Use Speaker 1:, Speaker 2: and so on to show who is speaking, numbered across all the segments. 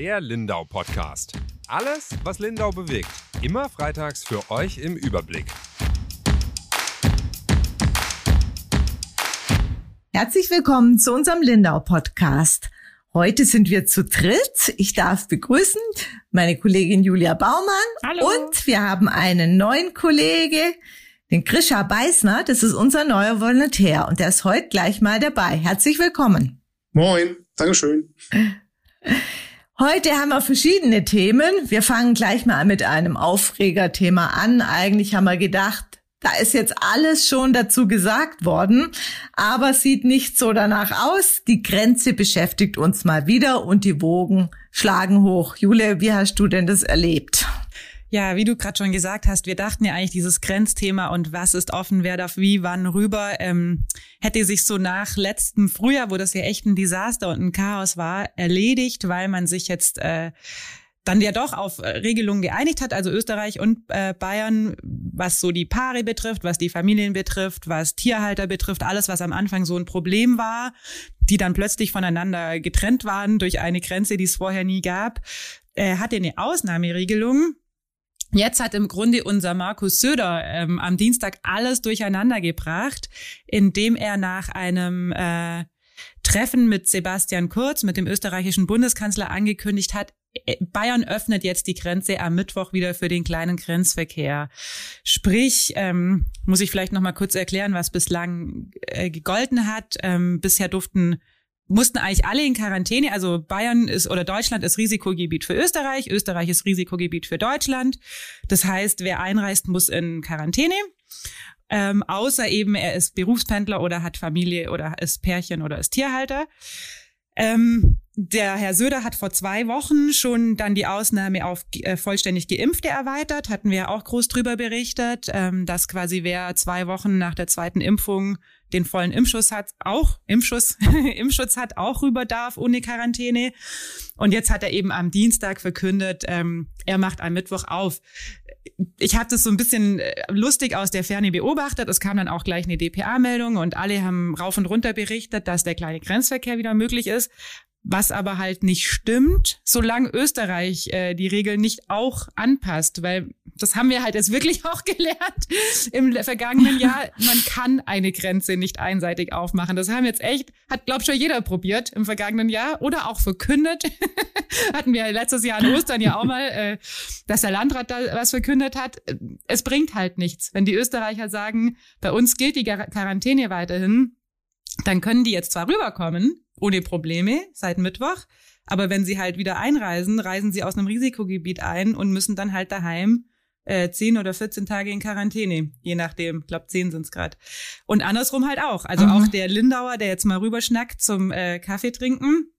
Speaker 1: Der Lindau Podcast. Alles, was Lindau bewegt. Immer freitags für euch im Überblick.
Speaker 2: Herzlich willkommen zu unserem Lindau Podcast. Heute sind wir zu dritt. Ich darf begrüßen meine Kollegin Julia Baumann.
Speaker 3: Hallo.
Speaker 2: Und wir haben einen neuen Kollege, den Grisha Beißner. Das ist unser neuer Volontär und der ist heute gleich mal dabei. Herzlich willkommen.
Speaker 4: Moin, Dankeschön.
Speaker 2: Heute haben wir verschiedene Themen. Wir fangen gleich mal mit einem Aufregerthema an. Eigentlich haben wir gedacht, da ist jetzt alles schon dazu gesagt worden, aber sieht nicht so danach aus. Die Grenze beschäftigt uns mal wieder und die Wogen schlagen hoch. Jule, wie hast du denn das erlebt?
Speaker 3: Ja, wie du gerade schon gesagt hast, wir dachten ja eigentlich dieses Grenzthema und was ist offen, wer darf wie, wann rüber, ähm, hätte sich so nach letztem Frühjahr, wo das ja echt ein Desaster und ein Chaos war, erledigt, weil man sich jetzt äh, dann ja doch auf Regelungen geeinigt hat, also Österreich und äh, Bayern, was so die Paare betrifft, was die Familien betrifft, was Tierhalter betrifft, alles, was am Anfang so ein Problem war, die dann plötzlich voneinander getrennt waren durch eine Grenze, die es vorher nie gab, äh, hatte eine Ausnahmeregelung, Jetzt hat im Grunde unser Markus Söder ähm, am Dienstag alles durcheinander gebracht, indem er nach einem äh, Treffen mit Sebastian Kurz, mit dem österreichischen Bundeskanzler, angekündigt hat, äh, Bayern öffnet jetzt die Grenze am Mittwoch wieder für den kleinen Grenzverkehr. Sprich, ähm, muss ich vielleicht noch mal kurz erklären, was bislang äh, gegolten hat. Ähm, bisher durften mussten eigentlich alle in Quarantäne. Also Bayern ist oder Deutschland ist Risikogebiet für Österreich, Österreich ist Risikogebiet für Deutschland. Das heißt, wer einreist, muss in Quarantäne. Ähm, außer eben er ist Berufspendler oder hat Familie oder ist Pärchen oder ist Tierhalter. Ähm, der Herr Söder hat vor zwei Wochen schon dann die Ausnahme auf äh, vollständig Geimpfte erweitert, hatten wir auch groß drüber berichtet, ähm, dass quasi wer zwei Wochen nach der zweiten Impfung den vollen Impfschuss hat, auch Impfschuss, Impfschutz hat, auch rüber darf ohne Quarantäne. Und jetzt hat er eben am Dienstag verkündet, ähm, er macht am Mittwoch auf. Ich habe das so ein bisschen äh, lustig aus der Ferne beobachtet. Es kam dann auch gleich eine DPA-Meldung und alle haben rauf und runter berichtet, dass der kleine Grenzverkehr wieder möglich ist was aber halt nicht stimmt, solange Österreich äh, die Regeln nicht auch anpasst, weil das haben wir halt jetzt wirklich auch gelernt im vergangenen Jahr. Man kann eine Grenze nicht einseitig aufmachen. Das haben jetzt echt, hat glaub schon jeder probiert im vergangenen Jahr oder auch verkündet. Hatten wir letztes Jahr an Ostern ja auch mal, äh, dass der Landrat da was verkündet hat. Es bringt halt nichts, wenn die Österreicher sagen, bei uns gilt die Quarantäne weiterhin. Dann können die jetzt zwar rüberkommen, ohne Probleme seit Mittwoch. Aber wenn sie halt wieder einreisen, reisen sie aus einem Risikogebiet ein und müssen dann halt daheim äh, 10 oder 14 Tage in Quarantäne, je nachdem. Ich glaube, 10 sind's grad. Und andersrum halt auch. Also mhm. auch der Lindauer, der jetzt mal rüberschnackt zum äh, Kaffee trinken,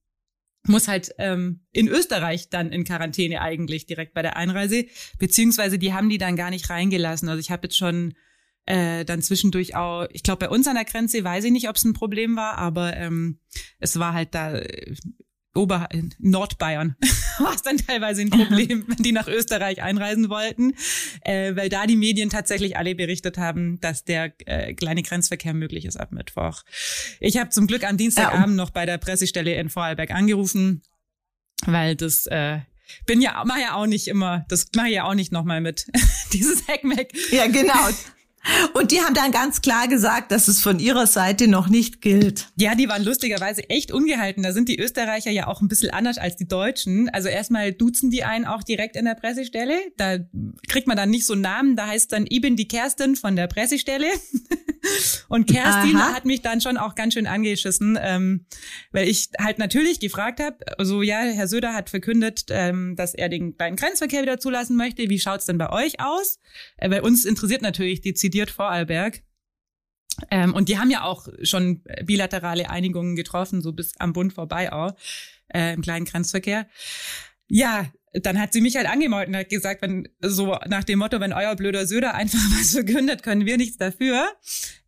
Speaker 3: muss halt ähm, in Österreich dann in Quarantäne eigentlich direkt bei der Einreise, beziehungsweise die haben die dann gar nicht reingelassen. Also ich habe jetzt schon äh, dann zwischendurch auch, ich glaube, bei uns an der Grenze weiß ich nicht, ob es ein Problem war, aber ähm, es war halt da Ober Nordbayern war es dann teilweise ein Problem, wenn die nach Österreich einreisen wollten, äh, weil da die Medien tatsächlich alle berichtet haben, dass der äh, kleine Grenzverkehr möglich ist ab Mittwoch. Ich habe zum Glück am Dienstagabend noch bei der Pressestelle in Vorarlberg angerufen, weil das äh, bin ja mach ja auch nicht immer, das mache ich ja auch nicht nochmal mit dieses Heckmeck.
Speaker 2: Ja, genau. Und die haben dann ganz klar gesagt, dass es von ihrer Seite noch nicht gilt.
Speaker 3: Ja, die waren lustigerweise echt ungehalten. Da sind die Österreicher ja auch ein bisschen anders als die Deutschen. Also erstmal duzen die einen auch direkt in der Pressestelle. Da kriegt man dann nicht so einen Namen. Da heißt dann, ich bin die Kerstin von der Pressestelle. Und Kerstin Aha. hat mich dann schon auch ganz schön angeschissen, ähm, weil ich halt natürlich gefragt habe, also ja, Herr Söder hat verkündet, ähm, dass er den kleinen Grenzverkehr wieder zulassen möchte. Wie schaut's denn bei euch aus? Äh, bei uns interessiert natürlich dezidiert Vorarlberg. Ähm, und die haben ja auch schon bilaterale Einigungen getroffen, so bis am Bund vorbei auch, äh, im kleinen Grenzverkehr. Ja, dann hat sie mich halt angemault und hat gesagt, wenn so nach dem Motto, wenn euer blöder Söder einfach was verkündet, können wir nichts dafür.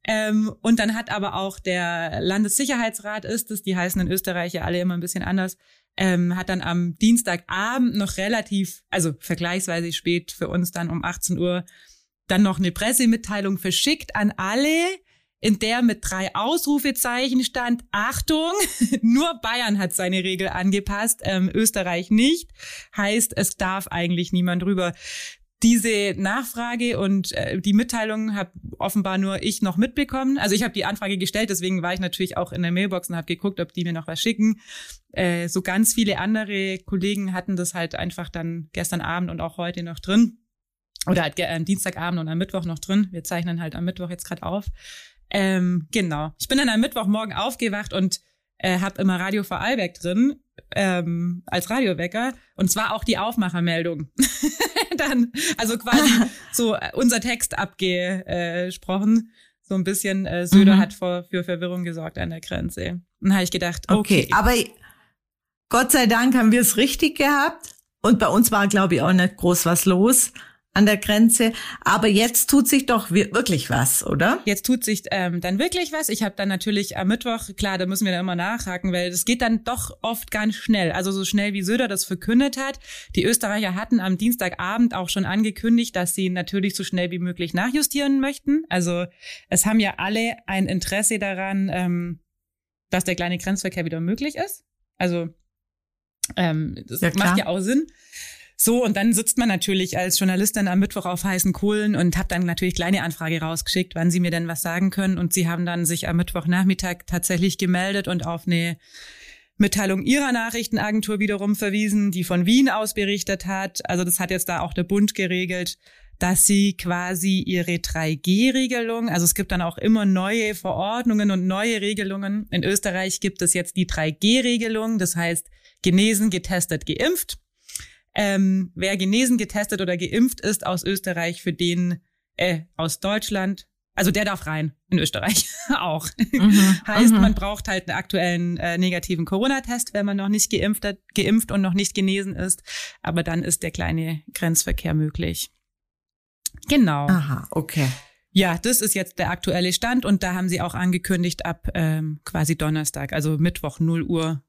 Speaker 3: Ähm, und dann hat aber auch der Landessicherheitsrat ist es, die heißen in Österreich ja alle immer ein bisschen anders, ähm, hat dann am Dienstagabend noch relativ, also vergleichsweise spät für uns dann um 18 Uhr, dann noch eine Pressemitteilung verschickt an alle, in der mit drei Ausrufezeichen stand, Achtung, nur Bayern hat seine Regel angepasst, ähm, Österreich nicht. Heißt, es darf eigentlich niemand drüber. Diese Nachfrage und äh, die Mitteilung habe offenbar nur ich noch mitbekommen. Also ich habe die Anfrage gestellt, deswegen war ich natürlich auch in der Mailbox und habe geguckt, ob die mir noch was schicken. Äh, so ganz viele andere Kollegen hatten das halt einfach dann gestern Abend und auch heute noch drin. Oder halt äh, Dienstagabend und am Mittwoch noch drin. Wir zeichnen halt am Mittwoch jetzt gerade auf. Ähm, genau. Ich bin dann am Mittwochmorgen aufgewacht und äh, habe immer Radio Vorarlberg drin ähm, als Radiowecker und zwar auch die Aufmachermeldung. dann, also quasi so äh, unser Text abgesprochen. So ein bisschen äh, Söder mhm. hat vor, für Verwirrung gesorgt an der Grenze. Dann habe ich gedacht, okay.
Speaker 2: okay. Aber Gott sei Dank haben wir es richtig gehabt. Und bei uns war, glaube ich, auch nicht groß was los an der Grenze. Aber jetzt tut sich doch wirklich was, oder?
Speaker 3: Jetzt tut sich ähm, dann wirklich was. Ich habe dann natürlich am Mittwoch, klar, da müssen wir dann immer nachhaken, weil das geht dann doch oft ganz schnell. Also so schnell wie Söder das verkündet hat. Die Österreicher hatten am Dienstagabend auch schon angekündigt, dass sie natürlich so schnell wie möglich nachjustieren möchten. Also es haben ja alle ein Interesse daran, ähm, dass der kleine Grenzverkehr wieder möglich ist. Also ähm, das ja, macht ja auch Sinn. So, und dann sitzt man natürlich als Journalistin am Mittwoch auf heißen Kohlen und habe dann natürlich kleine Anfrage rausgeschickt, wann sie mir denn was sagen können. Und sie haben dann sich am Mittwochnachmittag tatsächlich gemeldet und auf eine Mitteilung ihrer Nachrichtenagentur wiederum verwiesen, die von Wien aus berichtet hat. Also das hat jetzt da auch der Bund geregelt, dass sie quasi ihre 3G-Regelung, also es gibt dann auch immer neue Verordnungen und neue Regelungen. In Österreich gibt es jetzt die 3G-Regelung, das heißt genesen, getestet, geimpft. Ähm, wer genesen, getestet oder geimpft ist aus Österreich, für den äh, aus Deutschland, also der darf rein in Österreich auch. Mhm, heißt, mhm. man braucht halt einen aktuellen äh, negativen Corona-Test, wenn man noch nicht geimpft, hat, geimpft und noch nicht genesen ist. Aber dann ist der kleine Grenzverkehr möglich. Genau.
Speaker 2: Aha, okay.
Speaker 3: Ja, das ist jetzt der aktuelle Stand und da haben sie auch angekündigt ab ähm, quasi Donnerstag, also Mittwoch 0 Uhr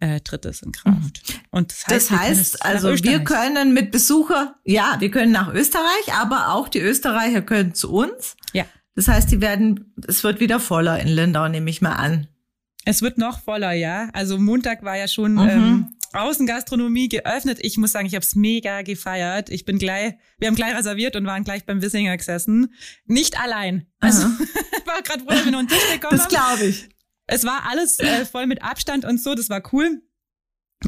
Speaker 3: äh, tritt es in Kraft. Mhm.
Speaker 2: Und das heißt, das heißt also wir können mit Besucher, ja, wir können nach Österreich, aber auch die Österreicher können zu uns.
Speaker 3: Ja.
Speaker 2: Das heißt, die werden, es wird wieder voller in Lindau, nehme ich mal an.
Speaker 3: Es wird noch voller, ja. Also Montag war ja schon mhm. ähm, Außengastronomie geöffnet. Ich muss sagen, ich habe es mega gefeiert. Ich bin gleich, wir haben gleich reserviert und waren gleich beim Wissinger gesessen. Nicht allein. Also war gerade froh, dass wir noch einen Tisch bekommen
Speaker 2: Das glaube ich
Speaker 3: es war alles äh, voll mit Abstand und so, das war cool.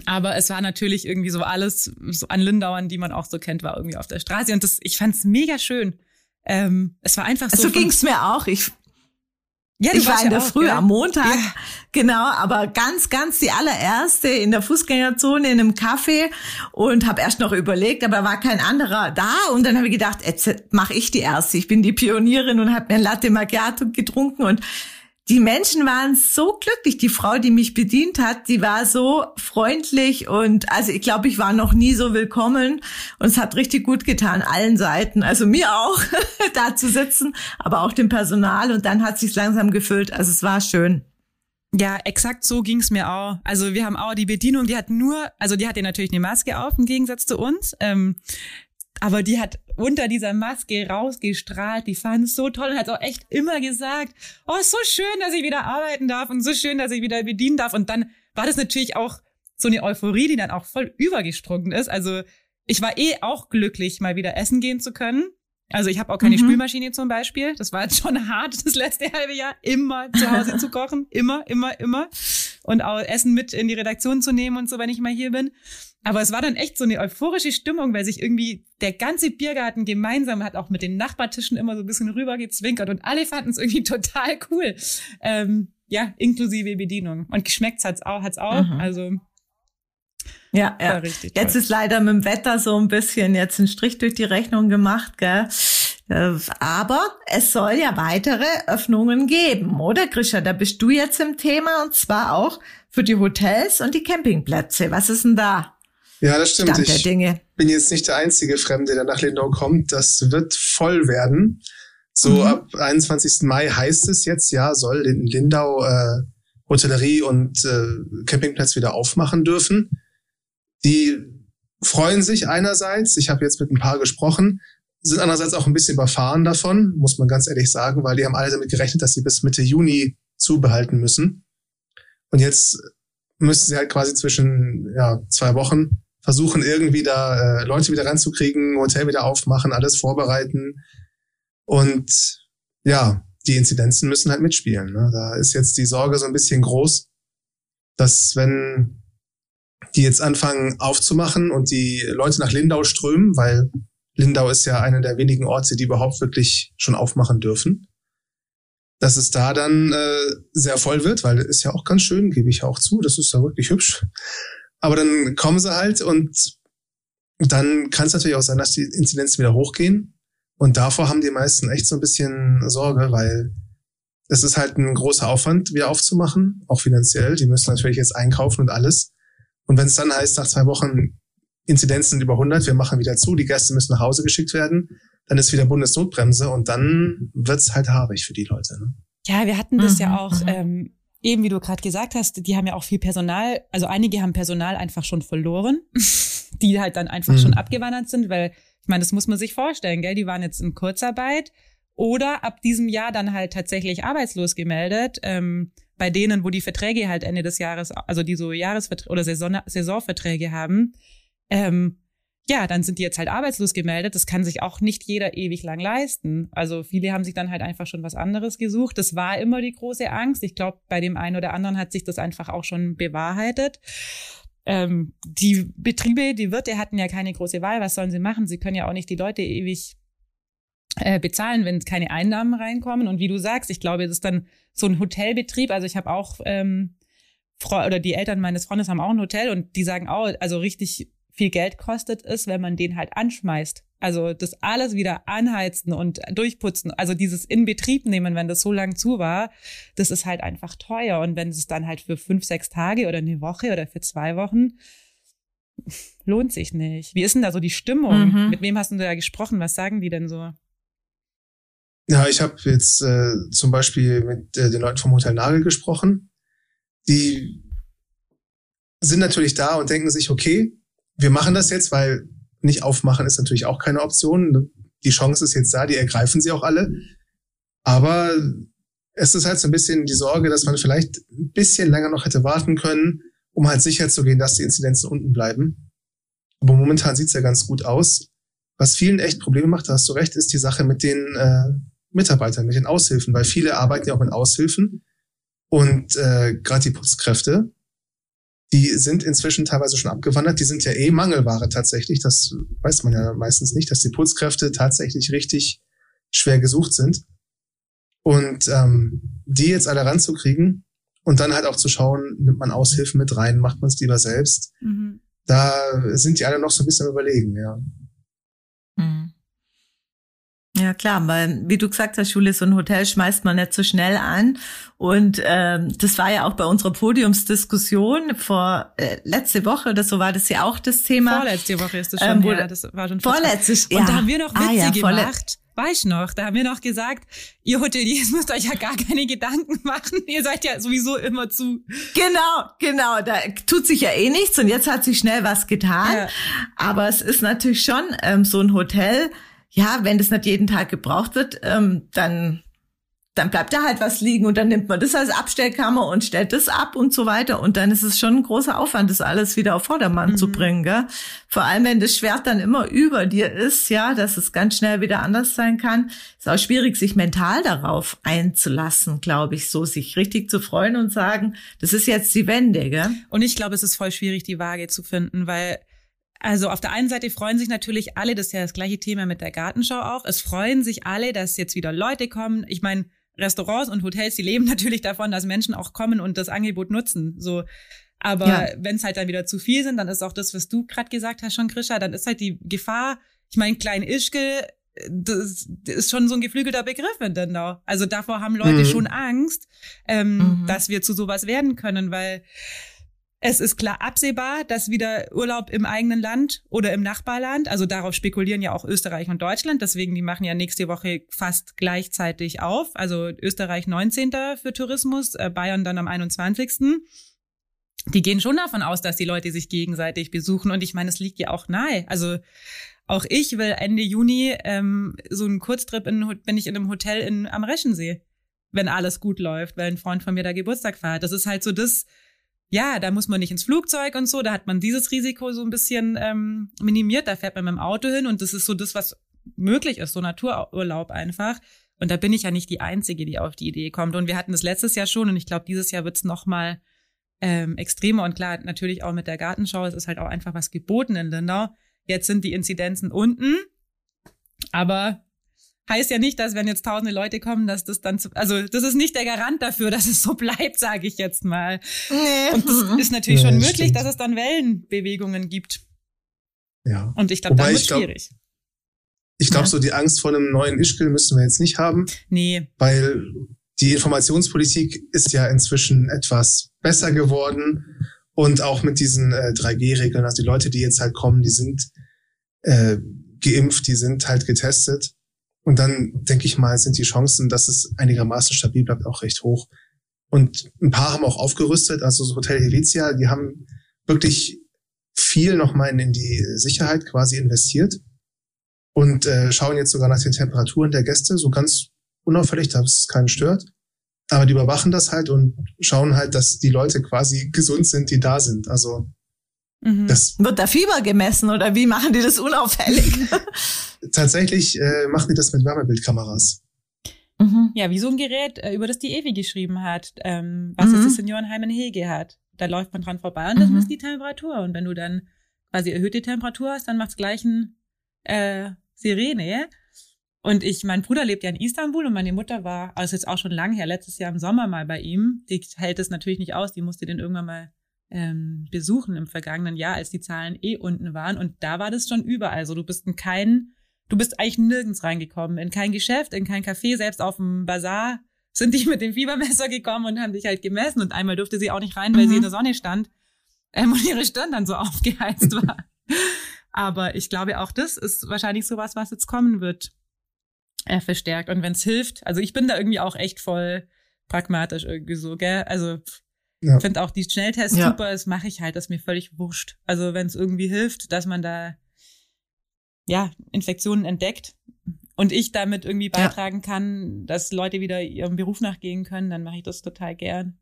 Speaker 3: Aber es war natürlich irgendwie so alles so an Lindauern, die man auch so kennt, war irgendwie auf der Straße. Und das, ich fand's mega schön. Ähm, es war einfach so.
Speaker 2: So ging's mir auch. Ich, ja, ich war in der auch, Früh ja? am Montag, ja. genau, aber ganz, ganz die allererste in der Fußgängerzone in einem Café und habe erst noch überlegt, aber war kein anderer da und dann habe ich gedacht, jetzt mache ich die erste. Ich bin die Pionierin und habe mir ein Latte Macchiato getrunken und die Menschen waren so glücklich. Die Frau, die mich bedient hat, die war so freundlich und also ich glaube, ich war noch nie so willkommen und es hat richtig gut getan, allen Seiten. Also mir auch, da zu sitzen, aber auch dem Personal und dann hat sich langsam gefüllt. Also es war schön.
Speaker 3: Ja, exakt so ging's mir auch. Also wir haben auch die Bedienung, die hat nur, also die hat ja natürlich eine Maske auf im Gegensatz zu uns. Ähm, aber die hat unter dieser Maske rausgestrahlt. Die fand es so toll und hat auch echt immer gesagt, oh, so schön, dass ich wieder arbeiten darf und so schön, dass ich wieder bedienen darf. Und dann war das natürlich auch so eine Euphorie, die dann auch voll übergesprungen ist. Also ich war eh auch glücklich, mal wieder essen gehen zu können. Also ich habe auch keine mhm. Spülmaschine zum Beispiel. Das war jetzt schon hart, das letzte halbe Jahr immer zu Hause zu kochen. Immer, immer, immer. Und auch Essen mit in die Redaktion zu nehmen und so, wenn ich mal hier bin. Aber es war dann echt so eine euphorische Stimmung, weil sich irgendwie der ganze Biergarten gemeinsam hat auch mit den Nachbartischen immer so ein bisschen rübergezwinkert und alle fanden es irgendwie total cool. Ähm, ja, inklusive Bedienung. Und geschmeckt hat's auch, hat's auch. Mhm. Also
Speaker 2: ja, ja. Jetzt ist leider mit dem Wetter so ein bisschen jetzt ein Strich durch die Rechnung gemacht, gell? Äh, aber es soll ja weitere Öffnungen geben, oder Grisha? Da bist du jetzt im Thema und zwar auch für die Hotels und die Campingplätze. Was ist denn da?
Speaker 4: Ja, das stimmt.
Speaker 2: Stand ich Dinge.
Speaker 4: bin jetzt nicht der einzige Fremde, der nach Lindau kommt. Das wird voll werden. So mhm. ab 21. Mai heißt es jetzt, ja, soll in Lindau äh, Hotellerie und äh, Campingplatz wieder aufmachen dürfen. Die freuen sich einerseits, ich habe jetzt mit ein paar gesprochen, sind andererseits auch ein bisschen überfahren davon, muss man ganz ehrlich sagen, weil die haben alle damit gerechnet, dass sie bis Mitte Juni zubehalten müssen. Und jetzt müssen sie halt quasi zwischen ja, zwei Wochen versuchen, irgendwie da äh, Leute wieder ranzukriegen, Hotel wieder aufmachen, alles vorbereiten. Und ja, die Inzidenzen müssen halt mitspielen. Ne? Da ist jetzt die Sorge so ein bisschen groß, dass wenn die jetzt anfangen aufzumachen und die Leute nach Lindau strömen, weil Lindau ist ja einer der wenigen Orte, die überhaupt wirklich schon aufmachen dürfen, dass es da dann äh, sehr voll wird, weil ist ja auch ganz schön, gebe ich auch zu, das ist ja wirklich hübsch. Aber dann kommen sie halt und dann kann es natürlich auch sein, dass die Inzidenzen wieder hochgehen. Und davor haben die meisten echt so ein bisschen Sorge, weil es ist halt ein großer Aufwand, wieder aufzumachen, auch finanziell. Die müssen natürlich jetzt einkaufen und alles. Und wenn es dann heißt, nach zwei Wochen Inzidenzen über 100, wir machen wieder zu, die Gäste müssen nach Hause geschickt werden, dann ist wieder Bundesnotbremse und dann wird's halt haarig für die Leute. Ne?
Speaker 3: Ja, wir hatten das mhm, ja auch, mhm. ähm, eben wie du gerade gesagt hast, die haben ja auch viel Personal, also einige haben Personal einfach schon verloren, die halt dann einfach mhm. schon abgewandert sind, weil ich meine, das muss man sich vorstellen, gell? Die waren jetzt in Kurzarbeit oder ab diesem Jahr dann halt tatsächlich arbeitslos gemeldet. Ähm, bei denen, wo die Verträge halt Ende des Jahres, also die so Jahresverträge oder Saison Saisonverträge haben, ähm, ja, dann sind die jetzt halt arbeitslos gemeldet. Das kann sich auch nicht jeder ewig lang leisten. Also viele haben sich dann halt einfach schon was anderes gesucht. Das war immer die große Angst. Ich glaube, bei dem einen oder anderen hat sich das einfach auch schon bewahrheitet. Ähm, die Betriebe, die Wirte hatten ja keine große Wahl. Was sollen sie machen? Sie können ja auch nicht die Leute ewig äh, bezahlen, wenn keine Einnahmen reinkommen. Und wie du sagst, ich glaube, das ist dann so ein Hotelbetrieb. Also ich habe auch ähm, oder die Eltern meines Freundes haben auch ein Hotel und die sagen auch, also richtig viel Geld kostet es, wenn man den halt anschmeißt. Also das alles wieder anheizen und durchputzen, also dieses in Betrieb nehmen, wenn das so lang zu war, das ist halt einfach teuer. Und wenn es dann halt für fünf, sechs Tage oder eine Woche oder für zwei Wochen, lohnt sich nicht. Wie ist denn da so die Stimmung? Mhm. Mit wem hast du da gesprochen? Was sagen die denn so?
Speaker 4: Ja, ich habe jetzt äh, zum Beispiel mit äh, den Leuten vom Hotel Nagel gesprochen. Die sind natürlich da und denken sich, okay, wir machen das jetzt, weil nicht aufmachen ist natürlich auch keine Option. Die Chance ist jetzt da, die ergreifen sie auch alle. Aber es ist halt so ein bisschen die Sorge, dass man vielleicht ein bisschen länger noch hätte warten können, um halt sicher zu gehen, dass die Inzidenzen unten bleiben. Aber momentan sieht's ja ganz gut aus. Was vielen echt Probleme macht, da hast du recht, ist die Sache mit den äh, Mitarbeitern, mit den Aushilfen, weil viele arbeiten ja auch mit Aushilfen und äh, gerade die Putzkräfte, die sind inzwischen teilweise schon abgewandert. Die sind ja eh Mangelware tatsächlich. Das weiß man ja meistens nicht, dass die Putzkräfte tatsächlich richtig schwer gesucht sind. Und ähm, die jetzt alle ranzukriegen und dann halt auch zu schauen, nimmt man Aushilfen mit rein, macht man es lieber selbst. Mhm. Da sind die alle noch so ein bisschen überlegen, ja.
Speaker 2: Ja klar, weil wie du gesagt hast, Schule, so ein Hotel schmeißt man nicht so schnell an. Und ähm, das war ja auch bei unserer Podiumsdiskussion vor äh, letzte Woche oder so war das ja auch das Thema.
Speaker 3: Vorletzte Woche ist das schon, ähm, ja, das war schon
Speaker 2: vorletzte,
Speaker 3: ja. Und da haben wir noch Witze ah, ja, gemacht. Weiß noch, da haben wir noch gesagt, ihr Hoteliers müsst euch ja gar keine Gedanken machen. Ihr seid ja sowieso immer zu.
Speaker 2: Genau, genau. Da tut sich ja eh nichts und jetzt hat sich schnell was getan. Ja. Aber es ist natürlich schon ähm, so ein Hotel, ja, wenn das nicht jeden Tag gebraucht wird, ähm, dann dann bleibt da halt was liegen und dann nimmt man das als Abstellkammer und stellt das ab und so weiter. Und dann ist es schon ein großer Aufwand, das alles wieder auf Vordermann mhm. zu bringen. Gell? Vor allem, wenn das Schwert dann immer über dir ist, ja, dass es ganz schnell wieder anders sein kann, ist auch schwierig, sich mental darauf einzulassen, glaube ich, so sich richtig zu freuen und sagen, das ist jetzt die Wende. Gell?
Speaker 3: Und ich glaube, es ist voll schwierig, die Waage zu finden, weil also auf der einen Seite freuen sich natürlich alle, das ist ja das gleiche Thema mit der Gartenschau auch. Es freuen sich alle, dass jetzt wieder Leute kommen. Ich meine, Restaurants und Hotels, die leben natürlich davon, dass Menschen auch kommen und das Angebot nutzen. So, aber ja. wenn es halt dann wieder zu viel sind, dann ist auch das, was du gerade gesagt hast, schon Krischer, dann ist halt die Gefahr. Ich meine, Klein Ischke, das, das ist schon so ein geflügelter Begriff in Dendau. Also davor haben Leute mhm. schon Angst, ähm, mhm. dass wir zu sowas werden können, weil es ist klar absehbar, dass wieder Urlaub im eigenen Land oder im Nachbarland, also darauf spekulieren ja auch Österreich und Deutschland, deswegen die machen ja nächste Woche fast gleichzeitig auf. Also Österreich 19. für Tourismus, äh, Bayern dann am 21. Die gehen schon davon aus, dass die Leute sich gegenseitig besuchen und ich meine, es liegt ja auch nahe. Also auch ich will Ende Juni ähm, so einen Kurztrip in, bin ich in einem Hotel in, am Reschensee, wenn alles gut läuft, weil ein Freund von mir da Geburtstag feiert. Das ist halt so das, ja, da muss man nicht ins Flugzeug und so, da hat man dieses Risiko so ein bisschen ähm, minimiert, da fährt man mit dem Auto hin und das ist so das, was möglich ist, so Natururlaub einfach. Und da bin ich ja nicht die Einzige, die auf die Idee kommt. Und wir hatten das letztes Jahr schon und ich glaube, dieses Jahr wird's noch mal ähm, extremer. Und klar, natürlich auch mit der Gartenschau, es ist halt auch einfach was geboten in Lindau. Jetzt sind die Inzidenzen unten, aber heißt ja nicht, dass wenn jetzt tausende Leute kommen, dass das dann zu, also das ist nicht der Garant dafür, dass es so bleibt, sage ich jetzt mal. Nee. Und das ist natürlich nee, schon möglich, stimmt. dass es dann Wellenbewegungen gibt.
Speaker 4: Ja.
Speaker 3: Und ich glaube, dann wird es schwierig.
Speaker 4: Ich glaube, ja. so die Angst vor einem neuen Ischgl müssen wir jetzt nicht haben.
Speaker 3: Nee.
Speaker 4: Weil die Informationspolitik ist ja inzwischen etwas besser geworden. Und auch mit diesen äh, 3G-Regeln, also die Leute, die jetzt halt kommen, die sind äh, geimpft, die sind halt getestet. Und dann denke ich mal, sind die Chancen, dass es einigermaßen stabil bleibt, auch recht hoch. Und ein paar haben auch aufgerüstet, also das Hotel Helvetia, die haben wirklich viel nochmal in die Sicherheit quasi investiert und äh, schauen jetzt sogar nach den Temperaturen der Gäste, so ganz unauffällig, dass es keinen stört. Aber die überwachen das halt und schauen halt, dass die Leute quasi gesund sind, die da sind. Also
Speaker 2: mhm. das wird da Fieber gemessen oder wie machen die das unauffällig?
Speaker 4: Tatsächlich äh, machen die das mit Wärmebildkameras.
Speaker 3: Mhm. Ja, wie so ein Gerät, äh, über das die Evi geschrieben hat, ähm, was mhm. das Seniorenheim in Hege hat. Da läuft man dran vorbei und das mhm. misst die Temperatur. Und wenn du dann quasi erhöhte Temperatur hast, dann macht's gleich ein äh, Sirene. Und ich, mein Bruder lebt ja in Istanbul und meine Mutter war, also jetzt auch schon lange her, letztes Jahr im Sommer mal bei ihm. Die hält es natürlich nicht aus, die musste den irgendwann mal ähm, besuchen im vergangenen Jahr, als die Zahlen eh unten waren. Und da war das schon überall. Also du bist in kein, du bist eigentlich nirgends reingekommen, in kein Geschäft, in kein Café, selbst auf dem Bazar sind die mit dem Fiebermesser gekommen und haben dich halt gemessen. Und einmal durfte sie auch nicht rein, weil mhm. sie in der Sonne stand ähm, und ihre Stirn dann so aufgeheizt war. Aber ich glaube, auch das ist wahrscheinlich sowas, was jetzt kommen wird äh, verstärkt. Und wenn es hilft, also ich bin da irgendwie auch echt voll pragmatisch irgendwie so, gell? Also ja. finde auch die Schnelltests ja. super, das mache ich halt, das ist mir völlig wurscht. Also wenn es irgendwie hilft, dass man da ja Infektionen entdeckt und ich damit irgendwie beitragen ja. kann, dass Leute wieder ihrem Beruf nachgehen können, dann mache ich das total gern.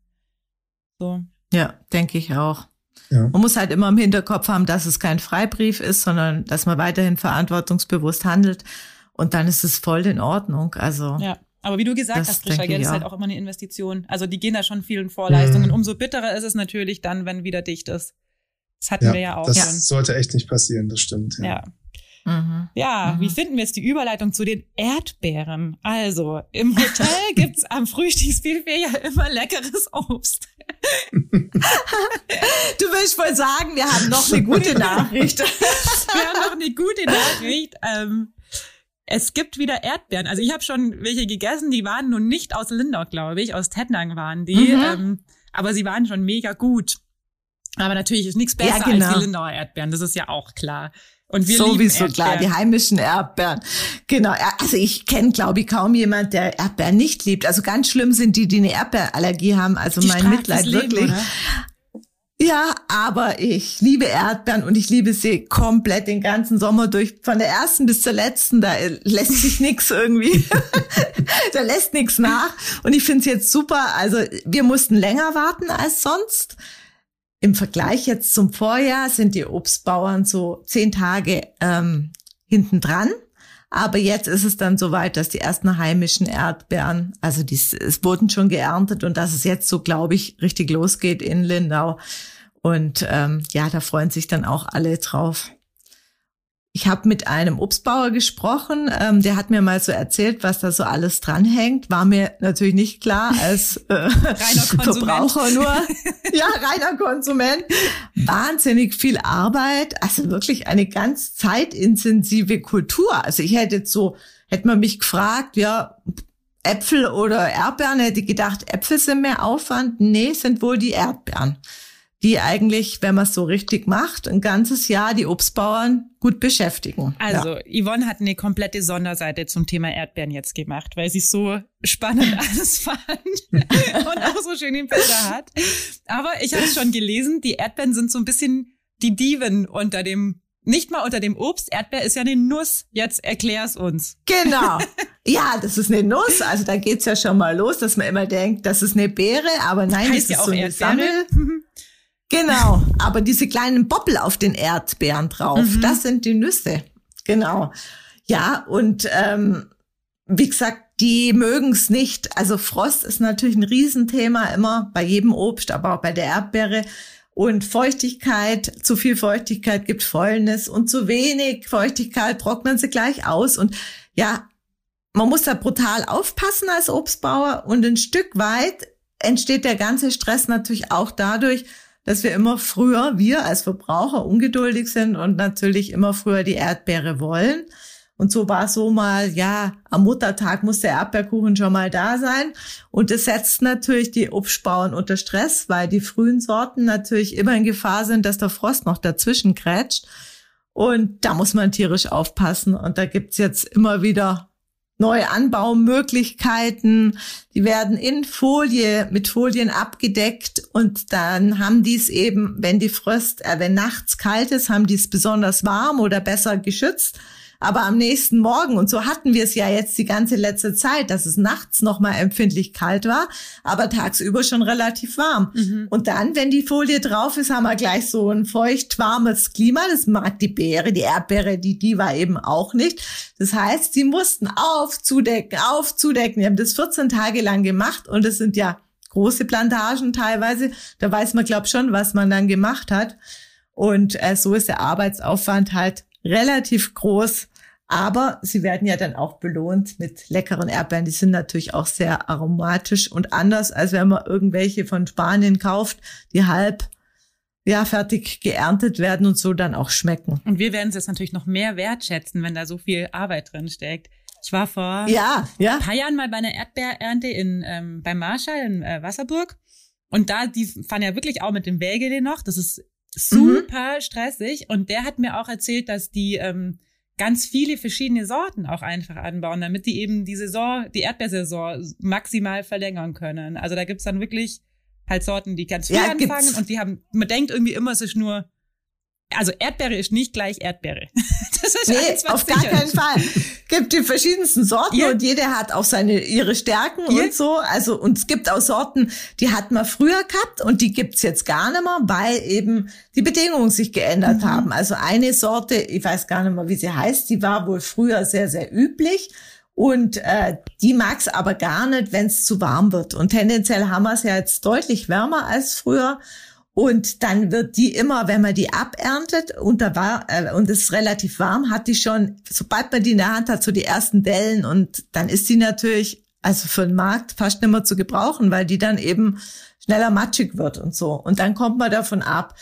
Speaker 3: So.
Speaker 2: Ja, denke ich auch. Ja. Man muss halt immer im Hinterkopf haben, dass es kein Freibrief ist, sondern dass man weiterhin verantwortungsbewusst handelt. Und dann ist es voll in Ordnung. Also.
Speaker 3: Ja. Aber wie du gesagt hast, Grisha, Geld ist halt auch immer eine Investition. Also die gehen da schon vielen Vorleistungen. Mhm. Umso bitterer ist es natürlich dann, wenn wieder dicht ist. Das hatten
Speaker 4: ja,
Speaker 3: wir ja auch
Speaker 4: das
Speaker 3: schon.
Speaker 4: Das sollte echt nicht passieren, das stimmt.
Speaker 3: Ja. ja. Mhm. Ja, mhm. wie finden wir jetzt die Überleitung zu den Erdbeeren? Also, im Hotel gibt's am Frühstücksbuffet ja immer leckeres Obst.
Speaker 2: du willst wohl sagen, wir haben noch eine gute Nachricht.
Speaker 3: wir haben noch eine gute Nachricht. Ähm, es gibt wieder Erdbeeren. Also ich habe schon welche gegessen, die waren nun nicht aus Lindau, glaube ich, aus Tettnang waren die. Mhm. Ähm, aber sie waren schon mega gut. Aber natürlich ist nichts besser ja, genau. als die Lindauer Erdbeeren, das ist ja auch klar. Und wir
Speaker 2: Sowieso klar, die heimischen Erdbeeren. Genau, also ich kenne, glaube ich, kaum jemand, der Erdbeeren nicht liebt. Also ganz schlimm sind die, die eine Erdbeerallergie haben. Also die mein Mitleid wirklich. Leben, ja, aber ich liebe Erdbeeren und ich liebe sie komplett den ganzen Sommer durch. Von der ersten bis zur letzten, da lässt sich nichts irgendwie, da lässt nichts nach. Und ich finde es jetzt super. Also wir mussten länger warten als sonst. Im Vergleich jetzt zum Vorjahr sind die Obstbauern so zehn Tage ähm, hinten dran. Aber jetzt ist es dann soweit, dass die ersten heimischen Erdbeeren, also die, es wurden schon geerntet und dass es jetzt so, glaube ich, richtig losgeht in Lindau. Und ähm, ja, da freuen sich dann auch alle drauf. Ich habe mit einem Obstbauer gesprochen, ähm, der hat mir mal so erzählt, was da so alles dranhängt. War mir natürlich nicht klar als äh, Verbraucher nur. ja, reiner Konsument. Wahnsinnig viel Arbeit, also wirklich eine ganz zeitintensive Kultur. Also ich hätte jetzt so, hätte man mich gefragt, ja, Äpfel oder Erdbeeren, hätte ich gedacht, Äpfel sind mehr Aufwand. Nee, sind wohl die Erdbeeren die eigentlich, wenn man es so richtig macht, ein ganzes Jahr die Obstbauern gut beschäftigen.
Speaker 3: Also ja. Yvonne hat eine komplette Sonderseite zum Thema Erdbeeren jetzt gemacht, weil sie so spannend alles fand und auch so schön schöne Bilder hat. Aber ich habe schon gelesen, die Erdbeeren sind so ein bisschen die Diven unter dem nicht mal unter dem Obst. Erdbeer ist ja eine Nuss. Jetzt erklär's uns.
Speaker 2: Genau. Ja, das ist eine Nuss. Also da geht's ja schon mal los, dass man immer denkt, das ist eine Beere, aber nein,
Speaker 3: heißt
Speaker 2: das
Speaker 3: ja
Speaker 2: ist
Speaker 3: auch
Speaker 2: so eine
Speaker 3: Erdbeere.
Speaker 2: Sammel. Genau. Aber diese kleinen Boppel auf den Erdbeeren drauf,
Speaker 3: Mhm.
Speaker 2: das sind die Nüsse. Genau. Ja, und ähm, wie gesagt, die mögen's nicht. Also Frost ist natürlich ein Riesenthema immer bei jedem Obst, aber auch bei der Erdbeere. Und Feuchtigkeit, zu viel Feuchtigkeit gibt Fäulnis und zu wenig Feuchtigkeit trocknen sie gleich aus. Und ja, man muss da brutal aufpassen als Obstbauer und ein Stück weit entsteht der ganze Stress natürlich auch dadurch, dass wir immer früher, wir als Verbraucher ungeduldig sind und natürlich immer früher die Erdbeere wollen. Und so war es so mal, ja, am Muttertag muss der Erdbeerkuchen schon mal da sein. Und das setzt natürlich die Obstbauern unter Stress, weil die frühen Sorten natürlich immer in Gefahr sind, dass der Frost noch dazwischen krätscht. Und da muss man tierisch aufpassen. Und da gibt's jetzt immer wieder neue Anbaumöglichkeiten. Die werden in Folie, mit Folien abgedeckt und dann haben die es eben, wenn die Fröst, äh, wenn nachts kalt ist, haben die es besonders warm oder besser geschützt. Aber am nächsten Morgen, und so hatten wir es ja jetzt die ganze letzte Zeit, dass es nachts nochmal empfindlich kalt war, aber tagsüber schon relativ warm. Und dann, wenn die Folie drauf ist, haben wir gleich so ein feucht warmes Klima. Das mag die Beere, die Erdbeere, die, die war eben auch nicht. Das heißt, sie mussten auf, zudecken, auf, zudecken. Die haben das 14 Tage lang gemacht und es sind ja große Plantagen teilweise. Da weiß man, glaub schon, was man dann gemacht hat. Und äh, so ist der Arbeitsaufwand halt relativ groß. Aber sie werden ja dann auch belohnt mit leckeren Erdbeeren. Die sind natürlich auch sehr aromatisch und anders, als wenn man irgendwelche von Spanien kauft, die halb ja fertig geerntet werden und so dann auch schmecken.
Speaker 3: Und wir werden es jetzt natürlich noch mehr wertschätzen, wenn da so viel Arbeit drin steckt. Ich war vor
Speaker 2: Ja, ja.
Speaker 3: ein paar Jahren mal bei einer Erdbeerernte in, ähm, bei Marschall in äh, Wasserburg. Und da, die fahren ja wirklich auch mit dem Wägele noch. Das ist super stressig. Und der hat mir auch erzählt, dass die ähm, ganz viele verschiedene Sorten auch einfach anbauen, damit die eben die Saison, die Erdbeersaison maximal verlängern können. Also da gibt's dann wirklich halt Sorten, die ganz viel
Speaker 2: Ja,
Speaker 3: anfangen
Speaker 2: gibt's.
Speaker 3: und die haben, man denkt irgendwie immer, es ist nur, also Erdbeere ist nicht gleich Erdbeere. Das ist
Speaker 2: Nee,
Speaker 3: alles, was
Speaker 2: auf gar keinen. Fall. Gibt die verschiedensten Sorten
Speaker 3: Ja.
Speaker 2: und jede hat auch seine ihre Stärken
Speaker 3: Ja.
Speaker 2: und so. Also und es gibt auch Sorten, die hat man früher gehabt und die gibt's jetzt gar nicht mehr, weil eben die Bedingungen sich geändert
Speaker 3: Mhm.
Speaker 2: haben. Also eine Sorte, ich weiß gar nicht mehr, wie sie heißt, die war wohl früher sehr sehr üblich. Und äh, die mag's aber gar nicht, wenn es zu warm wird. Und tendenziell haben wir es ja jetzt deutlich wärmer als früher. Und dann wird die immer, wenn man die aberntet und da war äh, und es ist relativ warm, hat die schon, sobald man die in der Hand hat, so die ersten Dellen und dann ist die natürlich also für den Markt fast nicht mehr zu gebrauchen, weil die dann eben schneller matschig wird und so. Und dann kommt man davon ab.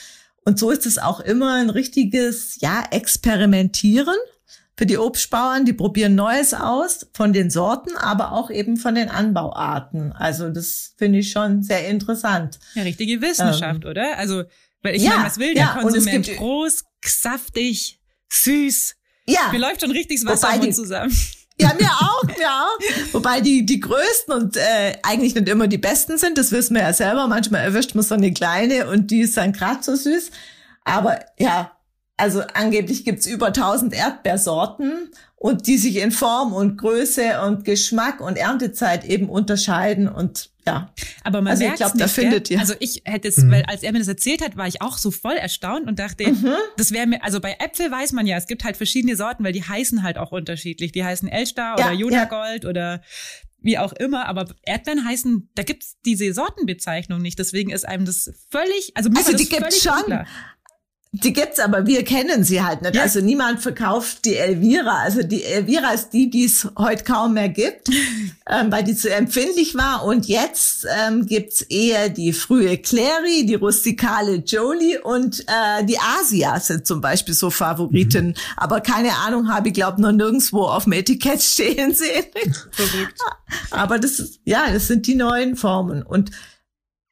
Speaker 2: Und so ist es auch immer ein richtiges, ja, Experimentieren für die Obstbauern. Die probieren Neues aus von den Sorten, aber auch eben von den Anbauarten. Also das finde ich schon sehr interessant.
Speaker 3: Ja, richtige Wissenschaft, oder? Also, weil ich
Speaker 2: Ja,
Speaker 3: meine, was will der
Speaker 2: ja, und es
Speaker 3: Konsument?
Speaker 2: gibt-
Speaker 3: Groß, saftig, süß.
Speaker 2: Ja.
Speaker 3: Mir läuft schon richtig das Wasser
Speaker 2: die-
Speaker 3: zusammen.
Speaker 2: Ja, mir auch, mir auch. Wobei die, die größten und äh, eigentlich nicht immer die besten sind, das wissen wir ja selber. Manchmal erwischt man so eine kleine und die ist dann gerade so süß. Aber ja, also angeblich gibt's über 1000 Erdbeersorten und die sich in Form und Größe und Geschmack und Erntezeit eben unterscheiden und ja.
Speaker 3: Aber man
Speaker 2: Also ich
Speaker 3: merkt
Speaker 2: glaub, da
Speaker 3: nicht,
Speaker 2: findet ihr-
Speaker 3: Also ich hätte es,
Speaker 4: Mhm.
Speaker 3: weil als er mir das erzählt hat, war ich auch so voll erstaunt und dachte,
Speaker 2: Mhm.
Speaker 3: das wäre mir, also bei Äpfel weiß man ja, es gibt halt verschiedene Sorten, weil die heißen halt auch unterschiedlich. Die heißen Elstar
Speaker 2: Ja,
Speaker 3: oder Jonagold oder wie auch immer, aber Erdbeeren heißen, da gibt's diese Sortenbezeichnung nicht. Deswegen ist einem das völlig, also mir
Speaker 2: Also die
Speaker 3: das
Speaker 2: gibt's
Speaker 3: völlig
Speaker 2: schon.
Speaker 3: unklar.
Speaker 2: Die gibt's, aber wir kennen sie halt nicht.
Speaker 3: Ja.
Speaker 2: Also niemand verkauft die Elvira. Also die Elvira ist die, die es heute kaum mehr gibt, ähm, weil die zu empfindlich war. Und jetzt ähm, gibt's eher die frühe Clary, die rustikale Jolie und äh, die Asia sind zum Beispiel so Favoriten. Aber keine Ahnung, habe ich glaube noch nirgendwo auf dem Etikett stehen sehen.
Speaker 3: Verrückt.
Speaker 2: Aber das ist, ja, das sind die neuen Formen. Und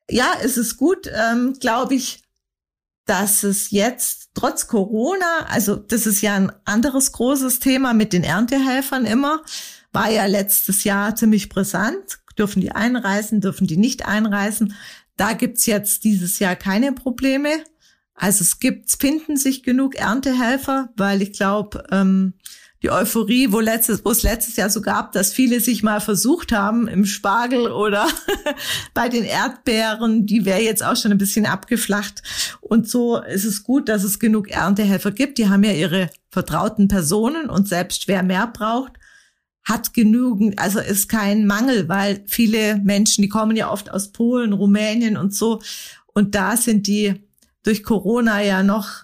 Speaker 2: ja, es ist gut, ähm, glaube ich, dass es jetzt trotz Corona, also das ist ja ein anderes großes Thema mit den Erntehelfern immer, war ja letztes Jahr ziemlich brisant. Dürfen die einreisen, dürfen die nicht einreisen? Da gibt's jetzt dieses Jahr keine Probleme. Also es gibt, finden sich genug Erntehelfer, weil ich glaube, ähm, die Euphorie, wo letztes, wo es letztes Jahr so gab, dass viele sich mal versucht haben im Spargel oder bei den Erdbeeren, die wäre jetzt auch schon ein bisschen abgeflacht. Und so ist es gut, dass es genug Erntehelfer gibt. Die haben ja ihre vertrauten Personen und selbst wer mehr braucht, hat genügend, also ist kein Mangel, weil viele Menschen, die kommen ja oft aus Polen, Rumänien und so. Und da sind die durch Corona ja noch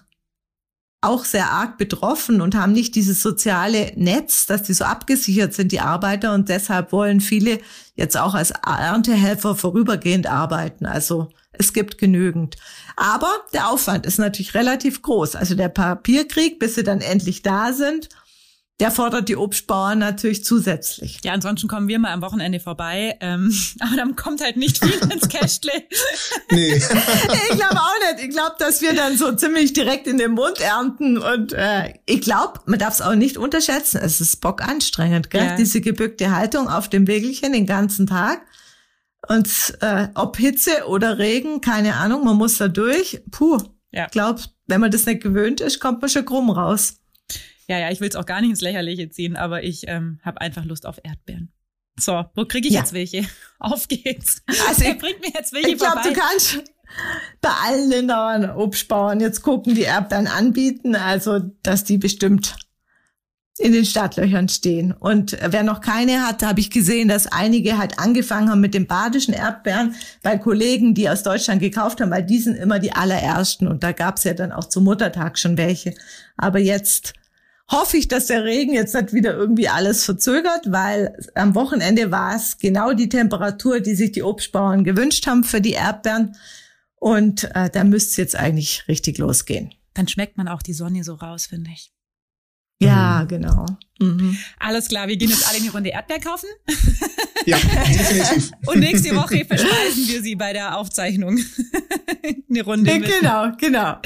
Speaker 2: auch sehr arg betroffen und haben nicht dieses soziale Netz, dass die so abgesichert sind, die Arbeiter. Und deshalb wollen viele jetzt auch als Erntehelfer vorübergehend arbeiten. Also es gibt genügend. Aber der Aufwand ist natürlich relativ groß. Also der Papierkrieg, bis sie dann endlich da sind der fordert die Obstbauern natürlich zusätzlich.
Speaker 3: Ja, ansonsten kommen wir mal am Wochenende vorbei. Ähm, aber dann kommt halt nicht viel ins Cashle.
Speaker 2: nee. ich glaube auch nicht. Ich glaube, dass wir dann so ziemlich direkt in den Mund ernten. Und äh, ich glaube, man darf es auch nicht unterschätzen. Es ist bock anstrengend, gell? Ja. Diese gebückte Haltung auf dem Wägelchen den ganzen Tag. Und äh, ob Hitze oder Regen, keine Ahnung, man muss da durch. Puh. Ja. Ich glaube, wenn man das nicht gewöhnt ist, kommt man schon krumm raus.
Speaker 3: Ja, ja, ich will es auch gar nicht ins Lächerliche ziehen, aber ich ähm, habe einfach Lust auf Erdbeeren. So, wo kriege ich ja. jetzt welche? Auf geht's.
Speaker 2: Also ich, bringt mir jetzt welche Ich glaube, du kannst bei allen Lindauern Obstbauern jetzt gucken, die Erdbeeren anbieten, also dass die bestimmt in den Startlöchern stehen. Und wer noch keine hat, habe ich gesehen, dass einige halt angefangen haben mit den badischen Erdbeeren bei Kollegen, die aus Deutschland gekauft haben, weil die sind immer die allerersten. Und da gab's ja dann auch zum Muttertag schon welche. Aber jetzt hoffe ich, dass der Regen jetzt nicht wieder irgendwie alles verzögert, weil am Wochenende war es genau die Temperatur, die sich die Obstbauern gewünscht haben für die Erdbeeren. Und äh, da müsste es jetzt eigentlich richtig losgehen.
Speaker 3: Dann schmeckt man auch die Sonne so raus, finde ich.
Speaker 2: Ja, mhm. genau.
Speaker 3: Mhm. Alles klar, wir gehen jetzt alle in die Runde Erdbeer kaufen.
Speaker 4: Ja, definitiv.
Speaker 3: Und nächste Woche verspeisen wir sie bei der Aufzeichnung. Eine Runde.
Speaker 2: Mit. Genau, genau.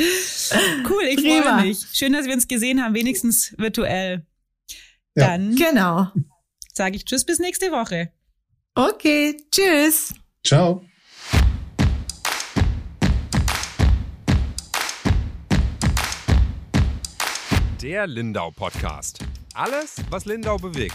Speaker 3: Cool, ich freue mich. Schön, dass wir uns gesehen haben, wenigstens virtuell. Ja. Dann
Speaker 2: genau.
Speaker 3: sage ich Tschüss bis nächste Woche.
Speaker 2: Okay, tschüss.
Speaker 4: Ciao.
Speaker 1: Der Lindau Podcast. Alles, was Lindau bewegt.